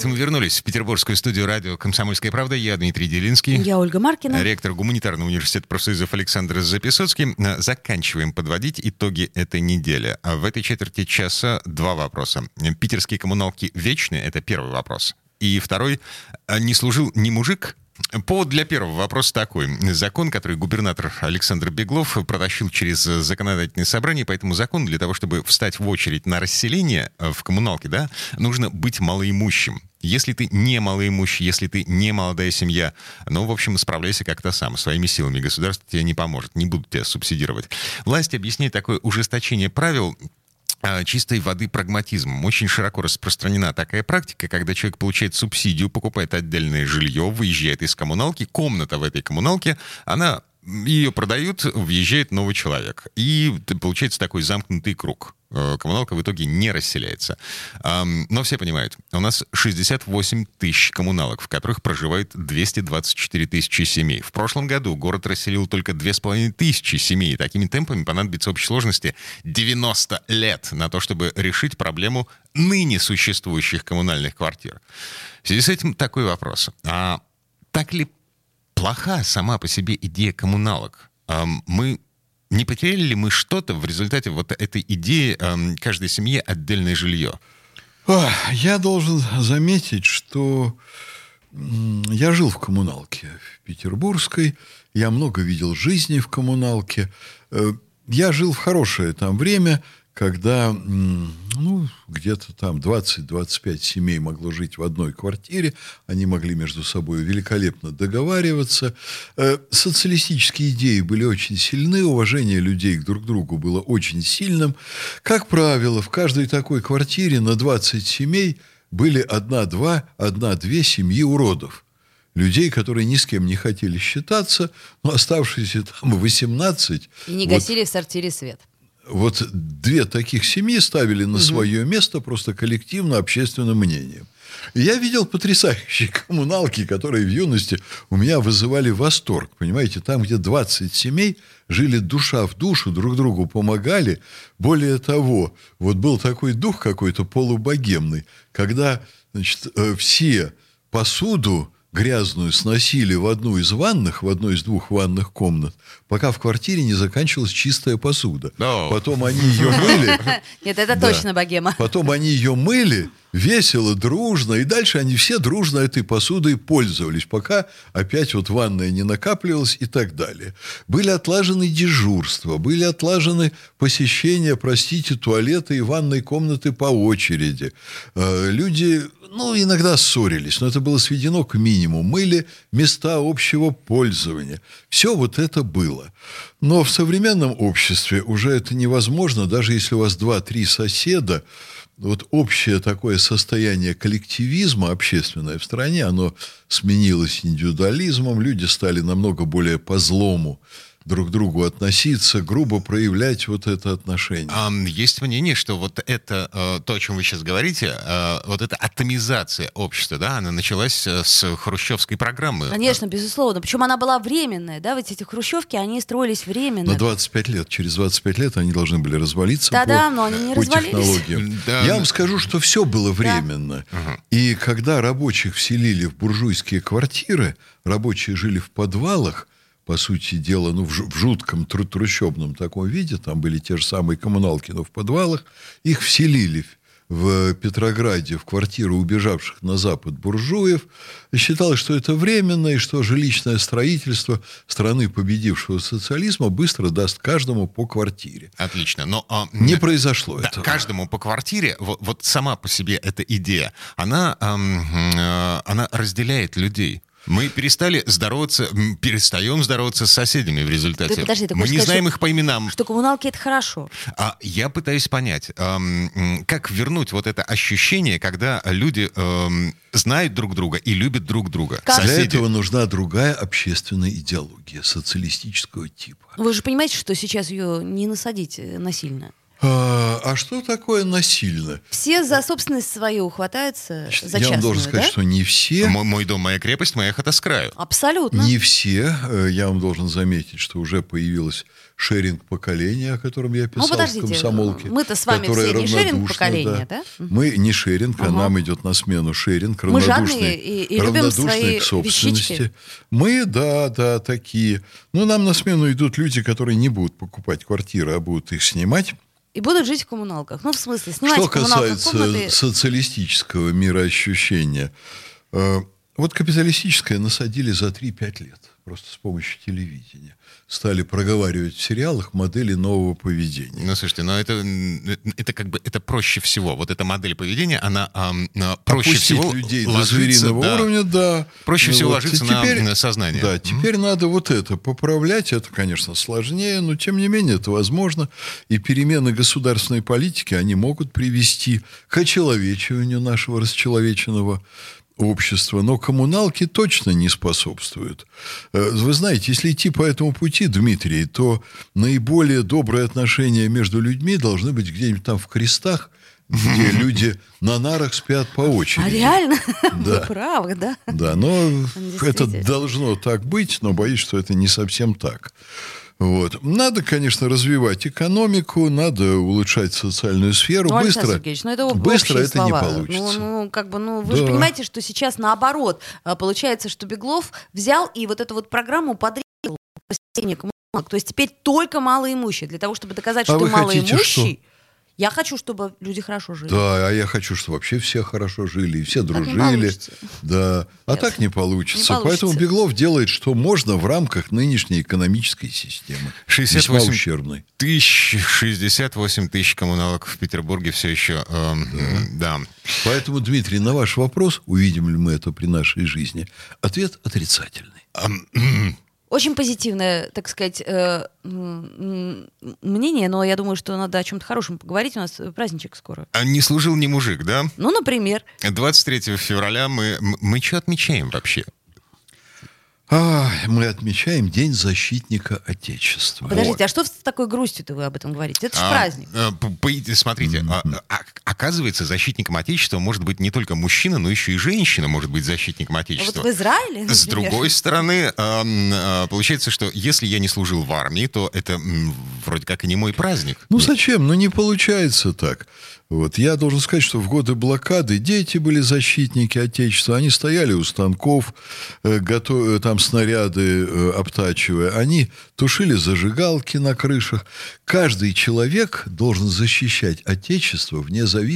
Это мы вернулись в петербургскую студию радио «Комсомольская правда». Я Дмитрий Делинский. Я Ольга Маркина. Ректор гуманитарного университета профсоюзов Александр Записоцкий. Заканчиваем подводить итоги этой недели. А В этой четверти часа два вопроса. Питерские коммуналки вечные? Это первый вопрос. И второй. а Не служил ни мужик, Повод для первого вопроса такой. Закон, который губернатор Александр Беглов протащил через законодательное собрание, по этому закону для того, чтобы встать в очередь на расселение э, в коммуналке, да, нужно быть малоимущим. Если ты не малоимущий, если ты не молодая семья, ну, в общем, справляйся как-то сам, своими силами. Государство тебе не поможет, не будут тебя субсидировать. Власть объясняет такое ужесточение правил а, чистой воды прагматизмом. Очень широко распространена такая практика, когда человек получает субсидию, покупает отдельное жилье, выезжает из коммуналки, комната в этой коммуналке, она ее продают, въезжает новый человек. И получается такой замкнутый круг. Э, Коммуналка в итоге не расселяется. Но все понимают, у нас 68 тысяч коммуналок, в которых проживает 224 тысячи семей. В прошлом году город расселил только 2,5 тысячи семей. Такими темпами понадобится общей сложности 90 лет на то, чтобы решить проблему ныне существующих коммунальных квартир. В связи с этим такой вопрос. А так ли плоха сама по себе идея коммуналок. Мы не потеряли ли мы что-то в результате вот этой идеи каждой семье отдельное жилье? Я должен заметить, что я жил в коммуналке в Петербургской, я много видел жизни в коммуналке. Э, Я жил в хорошее там время, когда ну, где-то там 20-25 семей могло жить в одной квартире, они могли между собой великолепно договариваться. Э, Социалистические идеи были очень сильны, уважение людей к друг другу было очень сильным. Как правило, в каждой такой квартире на 20 семей были одна-два, одна-две семьи уродов. Людей, которые ни с кем не хотели считаться, но оставшиеся там 18... И не вот- гасили в сортире свет. Вот две таких семьи ставили на свое место просто коллективно общественным мнением. И я видел потрясающие коммуналки, которые в юности у меня вызывали восторг. Понимаете, там, где 20 семей жили душа в душу, друг другу помогали. Более того, вот был такой дух какой-то полубогемный, когда значит, э, все посуду грязную сносили в одну из ванных, в одной из двух ванных комнат, пока в квартире не заканчивалась чистая посуда. О. Потом они ее мыли, Нет, это точно богема. потом они ее мыли весело, дружно, и дальше они все дружно этой посудой пользовались, пока опять вот ванная не накапливалась и так далее. Были отлажены дежурства, были отлажены посещения, простите, туалета и ванной комнаты по очереди. Э, Люди, ну, иногда ссорились, но это было сведено к минимуму. Мыли места общего пользования. Все вот это было. Но в современном обществе уже это невозможно, даже если у вас два-три соседа, вот общее такое состояние коллективизма общественное в стране, оно сменилось индивидуализмом, люди стали намного более по злому друг к другу относиться, грубо проявлять вот это отношение. Есть мнение, что вот это, э, то, о чем вы сейчас говорите, э, вот эта атомизация общества, да, она началась э, с хрущевской программы. Конечно, безусловно. Причем она была временная, да, ведь эти хрущевки, они строились временно. На 25 лет, через 25 лет они должны были развалиться Да-да, по, но они не по развалились. технологиям. Да. Я вам скажу, что все было временно. И когда рабочих вселили в буржуйские квартиры, рабочие жили в подвалах, по сути дела, ну, в, жу- в жутком тру- трущобном таком виде, там были те же самые коммуналки, но в подвалах, их вселили в Петрограде в квартиру убежавших на запад буржуев. Считалось, что это временно, и что жилищное строительство страны победившего социализма быстро даст каждому по квартире. Отлично. Но а, Не произошло да, этого. каждому по квартире, вот, вот сама по себе эта идея, она, ам, э, она разделяет людей. Мы перестали здороваться, перестаем здороваться с соседями в результате. Ты подожди, ты Мы не сказать, знаем что- их по именам. Что коммуналки это хорошо. А я пытаюсь понять, ам, м, как вернуть вот это ощущение, когда люди ам, знают друг друга и любят друг друга. Как? Для Соседи. этого нужна другая общественная идеология социалистического типа. Вы же понимаете, что сейчас ее не насадить э, насильно. А, а что такое насильно? Все за собственность свою ухватаются, за Я частную, вам должен сказать, да? что не все, Мой, мой дом, моя крепость, моя хата с краю. Абсолютно. не все, э, я вам должен заметить, что уже появилось шеринг поколения, о котором я писал Ну, подождите, в комсомолке. мы-то с вами которое все не шеринг поколения, да? Мы не шеринг, а Ага. нам идет на смену шеринг, Мы жадные равнодушные, и- и любим равнодушные свои к собственности. вещички. Мы, да, да, такие. Но нам на смену идут люди, которые не будут покупать квартиры, а будут их снимать. И будут жить в коммуналках. Ну, в смысле, снимать Что касается комнаты. социалистического мироощущения, э, вот капиталистическое насадили за 3-5 лет, просто с помощью телевидения. Стали проговаривать в сериалах модели нового поведения. Ну, слушайте, но это, м, это как бы это проще всего. Вот эта модель поведения, она а, проще Опустить всего людей до ложится, звериного да. уровня, да. Проще Ну всего вот, на- теперь- на сознание. Да, теперь надо вот это поправлять. Это, конечно, сложнее, но тем не менее это возможно. И перемены государственной политики, они могут привести к очеловечиванию нашего расчеловеченного общества, но коммуналки точно не способствуют. Э, Вы знаете, если идти по этому пути, Дмитрий, то наиболее добрые отношения между людьми должны быть где-нибудь там в крестах, где люди на нарах спят по очереди. А реально? Да. Вы правы, да? Да, но это должно так быть, но боюсь, что это не совсем так. Вот. Надо, конечно, развивать экономику, надо улучшать социальную сферу. Ну, Александр быстро Сергеевич, ну это быстро это слова. не получится. Ну, ну, как бы, ну, вы же Да. понимаете, что сейчас наоборот. А, Получается, что Беглов взял и вот эту вот программу подрезал. То есть теперь только малоимущие. Для того, чтобы доказать, А что вы ты малоимущий, я хочу, чтобы люди хорошо жили. Да, а я хочу, чтобы вообще все хорошо жили, и все Так не дружили. Да, а Нет, так не получится. не Поэтому получится. Беглов делает, что можно в рамках нынешней экономической системы. 68 Весьма ущербной. Тысяч, 68 тысяч коммуналок в Петербурге все еще, эм, да. Поэтому, Дмитрий, на ваш вопрос, увидим ли мы это при нашей жизни, ответ отрицательный. Очень позитивное, так сказать, э, мнение, но я думаю, что надо о чем-то хорошем поговорить. У нас э, праздничек скоро. А не служил ни мужик, да? Ну, например, 23 февраля мы, мы что отмечаем вообще? А, мы отмечаем День защитника Отечества. подождите, а что с такой грустью-то вы об этом говорите? Это же А, праздник. а, по- по- смотрите, а, а, оказывается, защитником Отечества может быть не только мужчина, но еще и женщина может быть защитником А вот Отечества. в Израиле, С например, другой стороны, а, получается, что если я не служил в армии, то это вроде как и не мой праздник. Ну зачем? Ну не получается так. Вот. Я должен сказать, что в годы блокады дети были защитники Отечества. Они стояли у станков, э, готов- э, там снаряды э, обтачивая. Они тушили зажигалки на крышах. Каждый человек должен защищать Отечество вне зависимости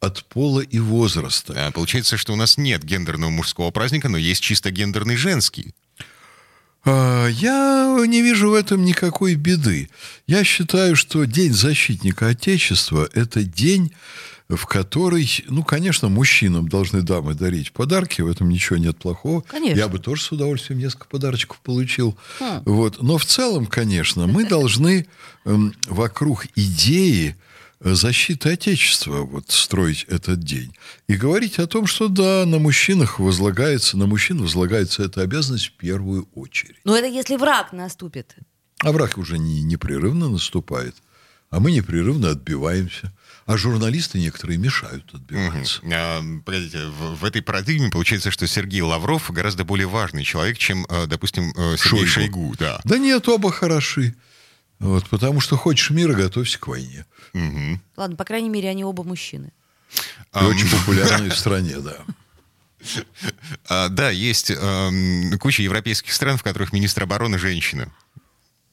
от пола и возраста. А, Получается, что у нас нет гендерного мужского праздника, но есть чисто гендерный женский. А, Я не вижу в этом никакой беды. Я считаю, что День защитника Отечества – это день, в который, ну, конечно, мужчинам должны дамы дарить подарки, в этом ничего нет плохого. Конечно. Я бы тоже с удовольствием несколько подарочков получил. Хм. Вот. Но в целом, конечно, мы должны эм, вокруг идеи защиты Отечества вот, строить этот день. И говорить о том, что да, на мужчинах возлагается, на мужчин возлагается эта обязанность в первую очередь. Но это если враг наступит. А враг уже не, непрерывно наступает, а мы непрерывно отбиваемся. А журналисты некоторые мешают отбиваться. Мгм. А, Погодите, в, в этой парадигме получается, что Сергей Лавров гораздо более важный человек, чем, э, допустим, э, Сергей Шойгу. Шойгу. Да. Да нет, оба хороши. Вот, потому что хочешь мира, готовься к войне. Мгм. Ладно, по крайней мере, они оба мужчины. И очень популярны в стране, да. А, да, есть куча европейских стран, в которых министр обороны женщина.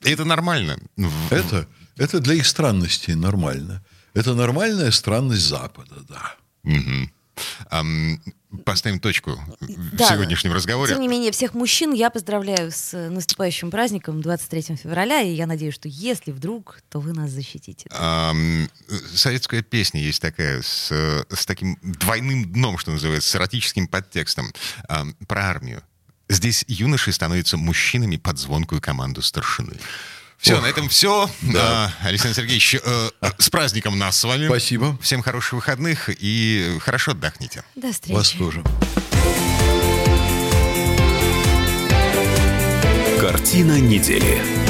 И это нормально. Это, это для их странностей нормально. Это нормальная странность Запада, да. Мгм. Поставим точку в Да. сегодняшнем разговоре. Тем не менее, всех мужчин я поздравляю с э, наступающим праздником 23 февраля, и я надеюсь, что если вдруг, то вы нас защитите. Ам, советская песня есть такая с, с таким двойным дном, что называется, с эротическим подтекстом ам, про армию. Здесь юноши становятся мужчинами под звонкую команду старшины. Все, Ох, на этом все. Александр Сергеевич, э, с праздником нас с вами. Спасибо. Всем хороших выходных и хорошо отдохните. До встречи. Вас тоже. Картина недели.